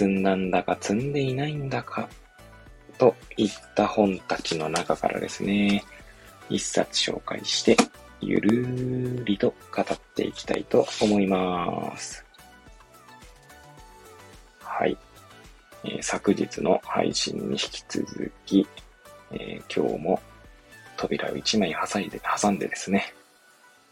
積んだんだか積んでいないんだか、といった本たちの中からですね、一冊紹介して、ゆるーりと語っていきたいと思います。はい。えー、昨日の配信に引き続き、えー、今日も扉を一枚挟んで、挟んでですね、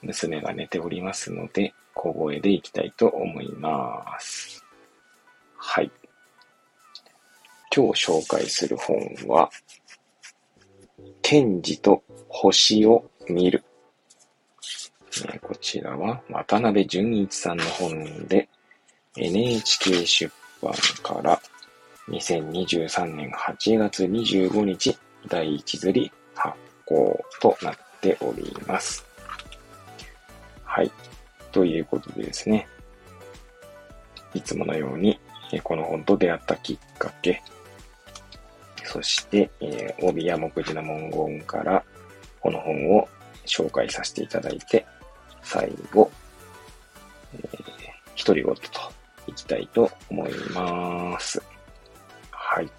娘が寝ておりますので、小声でいきたいと思います。はい。今日紹介する本は、ケジと星を見るえこちらは渡辺淳一さんの本で NHK 出版から2023年8月25日第一釣り発行となっております。はい。ということでですね。いつものように、この本と出会ったきっかけ、そして、えー、帯や目次の文言から、この本を紹介させていただいて、最後、えー、独り言といきたいと思います。はい。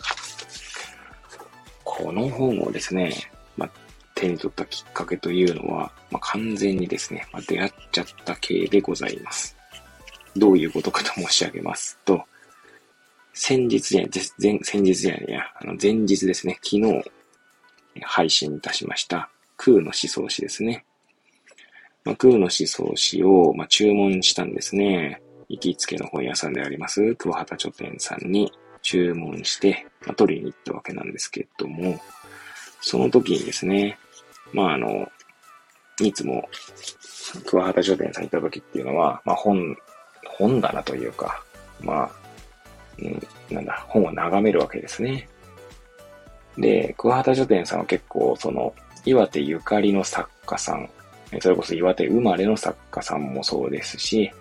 この本をですね、まあ、手に取ったきっかけというのは、まあ、完全にですね、まあ、出会っちゃった系でございます。どういうことかと申し上げますと、先日じゃ前、先日じゃないや、あの前日ですね、昨日配信いたしました空の思想史ですね。まあ、空の思想史を、まあ、注文したんですね。行きつけの本屋さんであります、桑畑書店さんに注文して、まあ、取りに行ったわけなんですけども、その時にですね、まああの、いつも桑畑書店さん行った時っていうのは、まあ本、本棚というか、まあ、なんだ、本を眺めるわけですね。で、桑畑書店さんは結構、その、岩手ゆかりの作家さん、それこそ岩手生まれの作家さんもそうですし、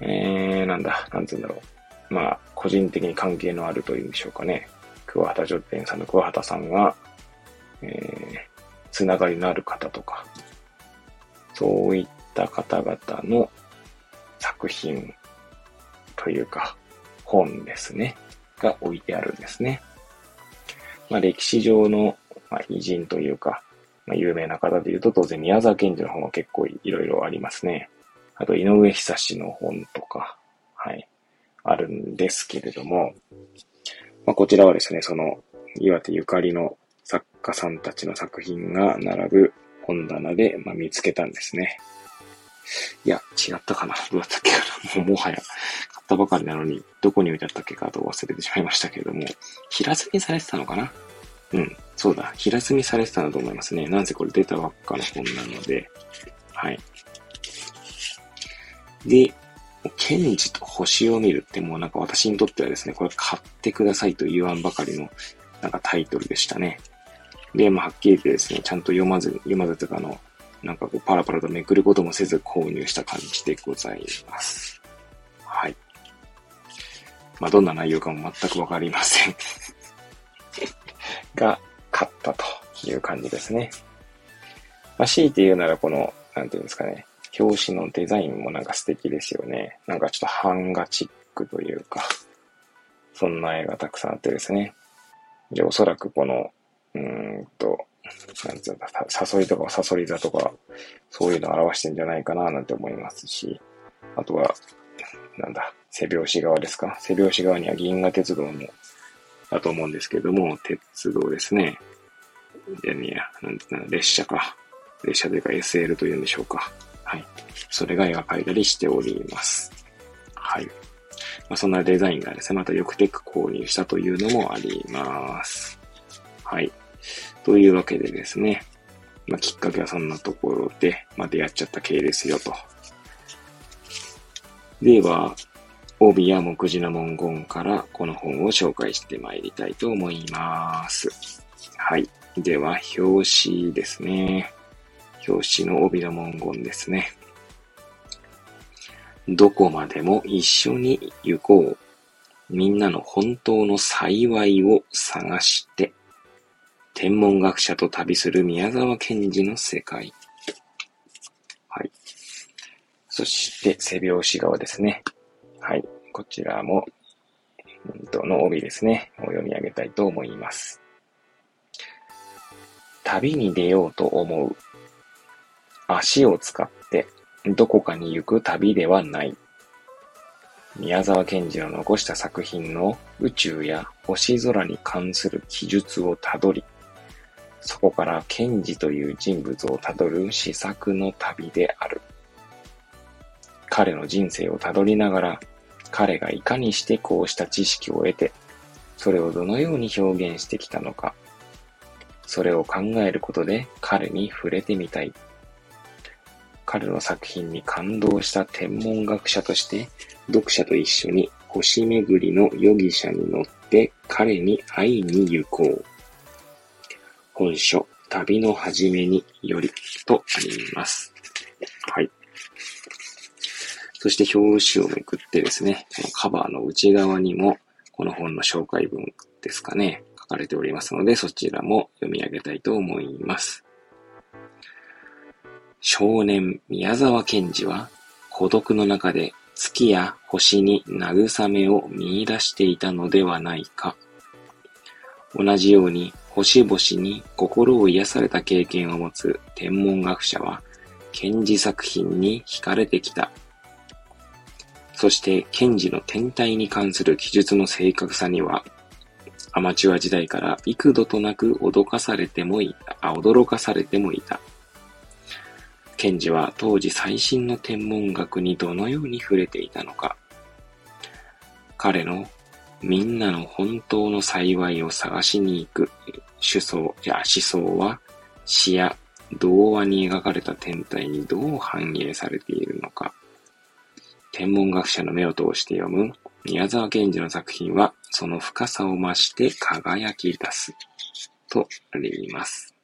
えー、なんだ、なんつうんだろう。まあ、個人的に関係のあるというんでしょうかね。桑畑書店さんの桑畑さんが、えー、つながりのある方とか、そういった方々の作品というか、本ですね、が置いてあるんですね。まあ、歴史上の、まあ、偉人というか、まあ、有名な方で言うと、当然宮沢賢治の本は結構いろいろありますね。あと、井上久志の本とか、はい、あるんですけれども、まあ、こちらはですね、その、岩手ゆかりの作家さんたちの作品が並ぶ本棚で、まあ、見つけたんですね。いや、違ったかなどうだったっけかなもうもはや、ったばかりなのに、どこに置いてあったっけかと忘れてしまいましたけれども、平積みされてたのかな？うん、そうだ、平積みされてたんだと思いますね。なんせこれ出たばっかの本なので、はい。で、ケンジと星を見るってもうなんか私にとってはですね、これ買ってくださいと言わんばかりのなんかタイトルでしたね。で、まあ、はっきり言ってですね、ちゃんと読まず、読まずとかの、なんかこうパラパラとめくることもせず購入した感じでございます。はい。まあ、どんな内容かも全くわかりません が、買ったという感じですね。まあ、強いて言うならこの、なんていうんですかね、表紙のデザインもなんか素敵ですよね。なんかちょっと版画チックというか、そんな絵がたくさんあってですね。で、おそらくこの、うーんと、なんつうんだ、誘いとかサソリ座とか、そういうのを表してんじゃないかななんて思いますし、あとは、なんだ、背拍子側ですか？背拍子側には銀河鉄道も、だと思うんですけども、鉄道ですね。でね、なんていうの、列車か。列車というか SL というんでしょうか。はい。それが描かれたりしております。はい。まあ、そんなデザインがですね、またよくテック購入したというのもあります。はい。というわけでですね、まあ、きっかけはそんなところで、まあ、出会っちゃった系ですよと。では、帯や目次の文言からこの本を紹介してまいりたいと思います。はい。では、表紙ですね。表紙の帯の文言ですね。どこまでも一緒に行こう。みんなの本当の幸いを探して。天文学者と旅する宮沢賢治の世界。そして、背拍子側ですね。はい。こちらも、うんの帯ですね。を読み上げたいと思います。旅に出ようと思う。足を使ってどこかに行く旅ではない。宮沢賢治の残した作品の宇宙や星空に関する記述をたどり、そこから賢治という人物をたどる試作の旅である。彼の人生をたどりながら、彼がいかにしてこうした知識を得て、それをどのように表現してきたのか、それを考えることで彼に触れてみたい。彼の作品に感動した天文学者として、読者と一緒に星巡りの容疑者に乗って彼に会いに行こう。本書、旅の始めによりとあります。はい。そして表紙をめくってですね、このカバーの内側にも、この本の紹介文ですかね、書かれておりますので、そちらも読み上げたいと思います。少年宮沢賢治は孤独の中で月や星に慰めを見出していたのではないか。同じように星々に心を癒された経験を持つ天文学者は賢治作品に惹かれてきた。そして賢治の天体に関する記述の正確さにはアマチュア時代から幾度となく脅かされてもいた、あ、驚かされてもいた。賢治は当時最新の天文学にどのように触れていたのか。彼のみんなの本当の幸いを探しに行く主想や思想は詩や童話に描かれた天体にどう反映されているのか。天文学者の目を通して読む宮沢賢治の作品はその深さを増して輝き出すとあります。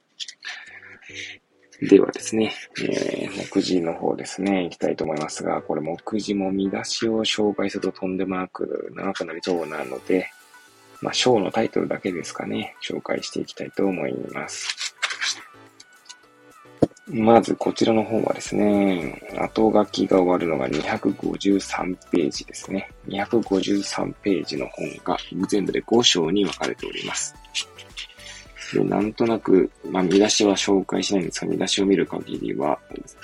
ではですね、えー、目次の方ですね、行きたいと思いますが、これ目次も見出しを紹介するととんでもなく長くなりそうなので、まあ、章のタイトルだけですかね、紹介していきたいと思います。まず、こちらの方はですね、後書きが終わるのが253ページですね。253ページの本が全部で5章に分かれております。で、なんとなく、まあ、見出しは紹介しないんですが、見出しを見る限りは、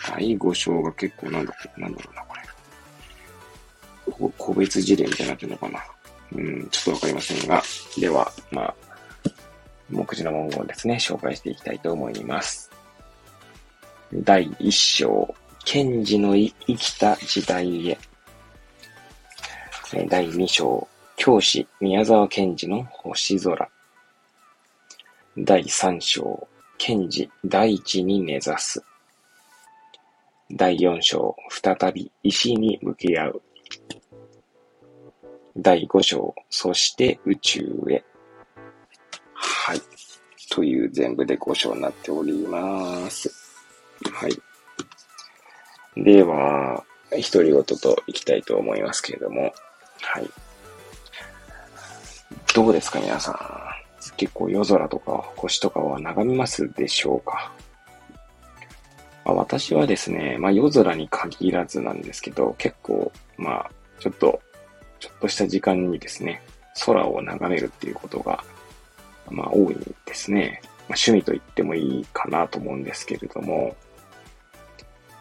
第5章が結構なんだ、なんだろうな、これ。個別事例みたいになってるのかな。うん、ちょっとわかりませんが、では、まあ、目次の文言ですね、紹介していきたいと思います。第1章、賢治の生きた時代へ。第2章、教師、宮沢賢治の星空。第三章、賢治大地に根ざす。第四章、再び石に向き合う。第五章、そして宇宙へ。はい。という全部で5章になっております。はい。では、独り言といきたいと思いますけれども、はい。どうですか、皆さん。結構夜空とか星とかは眺めますでしょうか？まあ、私はですね、まあ夜空に限らずなんですけど、結構、まあ、ちょっと、ちょっとした時間にですね、空を眺めるっていうことが、まあ多いんですね。まあ、趣味と言ってもいいかなと思うんですけれども、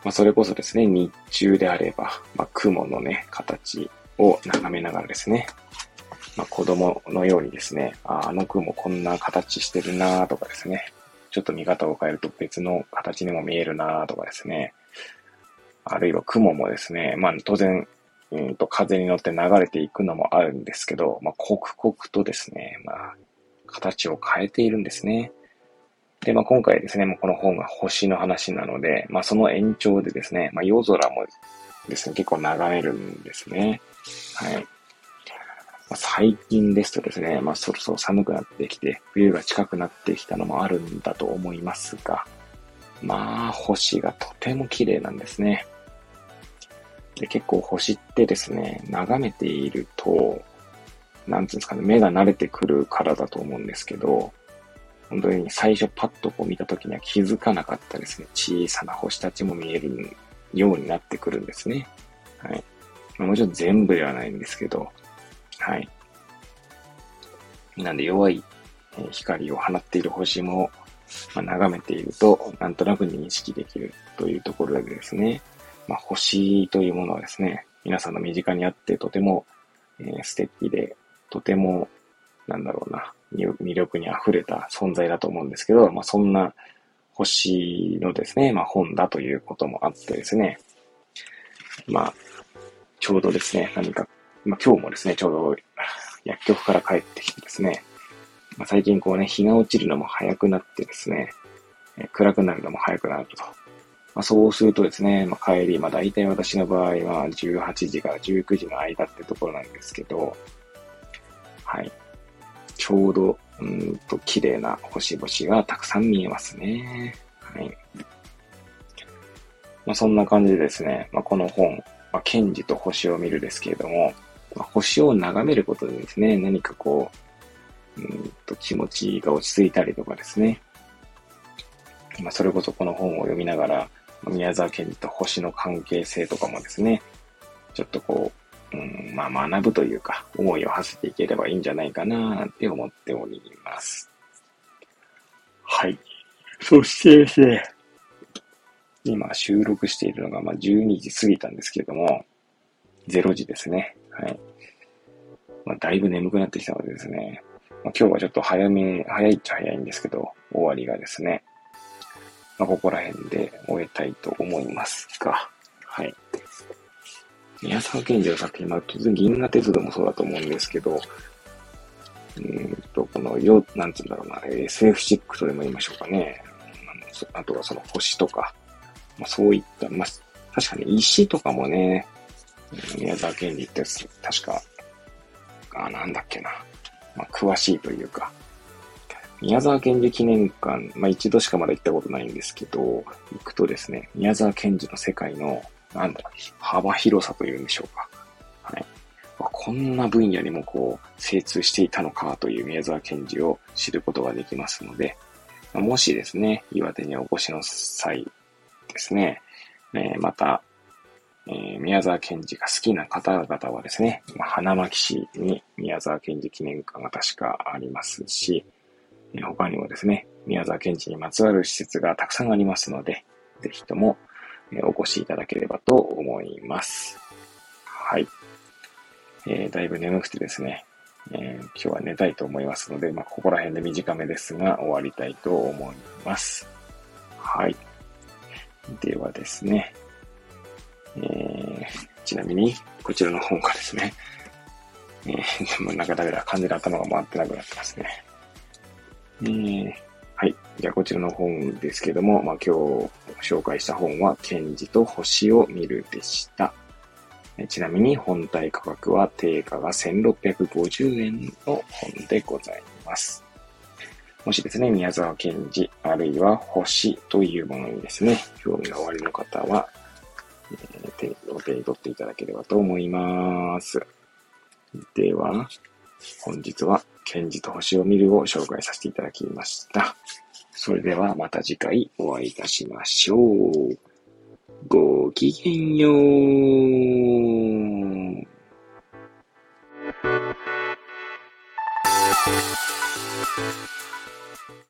まあそれこそですね、日中であれば、まあ雲のね、形を眺めながらですね、まあ、子供のようにですね、ああの雲こんな形してるなとかですね、ちょっと見方を変えると別の形にも見えるなとかですね、あるいは雲もですね、まあ当然、うんと風に乗って流れていくのもあるんですけど、まあ刻々とですね、まあ形を変えているんですね。で、まあ今回ですね、もうこの本が星の話なので、まあその延長でですね、まあ夜空もですね、結構眺めるんですね。はい。まあ、最近ですとですね、まあそろそろ寒くなってきて、冬が近くなってきたのもあるんだと思いますが、まあ星がとても綺麗なんですね。で結構星ってですね、眺めていると、なんていうんですかね、目が慣れてくるからだと思うんですけど、本当に最初パッとこう見た時には気づかなかったですね。小さな星たちも見えるようになってくるんですね。はい。もちろん全部ではないんですけど、はい。なんで弱い光を放っている星も、まあ、眺めていると、なんとなく認識できるというところでですね、まあ、星というものはですね、皆さんの身近にあってとても、えー、素敵で、とても、なんだろうな、魅力に溢れた存在だと思うんですけど、まあ、そんな星のですね、まあ、本だということもあってですね、まあ、ちょうどですね、何か、まあ、今日もですね、ちょうど薬局から帰ってきてですね、まあ、最近こうね、日が落ちるのも早くなってですね、え暗くなるのも早くなると。まあ、そうするとですね、まあ、帰り、まあ、大体私の場合は18時から19時の間ってところなんですけど、はい。ちょうど、うんと、綺麗な星々がたくさん見えますね。はい。まあ、そんな感じでですね、まあ、この本、まあ、ケンジと星を見るですけれども、まあ、星を眺めることでですね、何かこう、うんと気持ちが落ち着いたりとかですね、まあ、それこそこの本を読みながら、宮沢賢治と星の関係性とかもですね、ちょっとこうう、ん、まあ学ぶというか、思いを馳せていければいいんじゃないかな、なんて思っております。はい。そしてですね、今収録しているのが、まあ、12時過ぎたんですけれども、0時ですね。はい。まあ、だいぶ眠くなってきたのでですね、まあ、今日はちょっと早め、早いっちゃ早いんですけど、終わりがですね、まあ、ここら辺で終えたいと思いますが、はい。宮沢賢治の作品、まあ、当然銀河鉄道もそうだと思うんですけど、うんと、この、よ、なんつうんだろうな、SF シックとでも言いましょうかね。あとはその星とか、まあ、そういった、まあ、確かに石とかもね、宮沢賢治って確か、あ、なんだっけな。まあ、詳しいというか、宮沢賢治記念館、まあ一度しかまだ行ったことないんですけど、行くとですね、宮沢賢治の世界の、なんだ、幅広さというんでしょうか。はい。こんな分野にもこう、精通していたのかという宮沢賢治を知ることができますので、ま、もしですね、岩手にお越しの際ですね、え、また、え、宮沢賢治が好きな方々はですね、ま、花巻市に宮沢賢治記念館が確かありますし、他にもですね、宮沢賢治にまつわる施設がたくさんありますので、ぜひともお越しいただければと思います。はい。えー、だいぶ眠くてですね、えー、今日は寝たいと思いますので、まあ、ここら辺で短めですが、終わりたいと思います。はい。ではですね、えー、ちなみに、こちらの本がですね、えー、でもなんかダメだ、完全に頭が回ってなくなってますね。えー、じゃあ、こちらの本ですけども、まあ、今日紹介した本は、ケンジと星を見るでした。ちなみに本体価格は定価が1650円の本でございます。もしですね、宮沢賢治、あるいは星というものにですね、興味がおありの方は、えー、手お手に取っていただければと思います。では、本日は、賢治と星を見るを紹介させていただきました。それではまた次回お会いいたしましょう。ごきげんよう。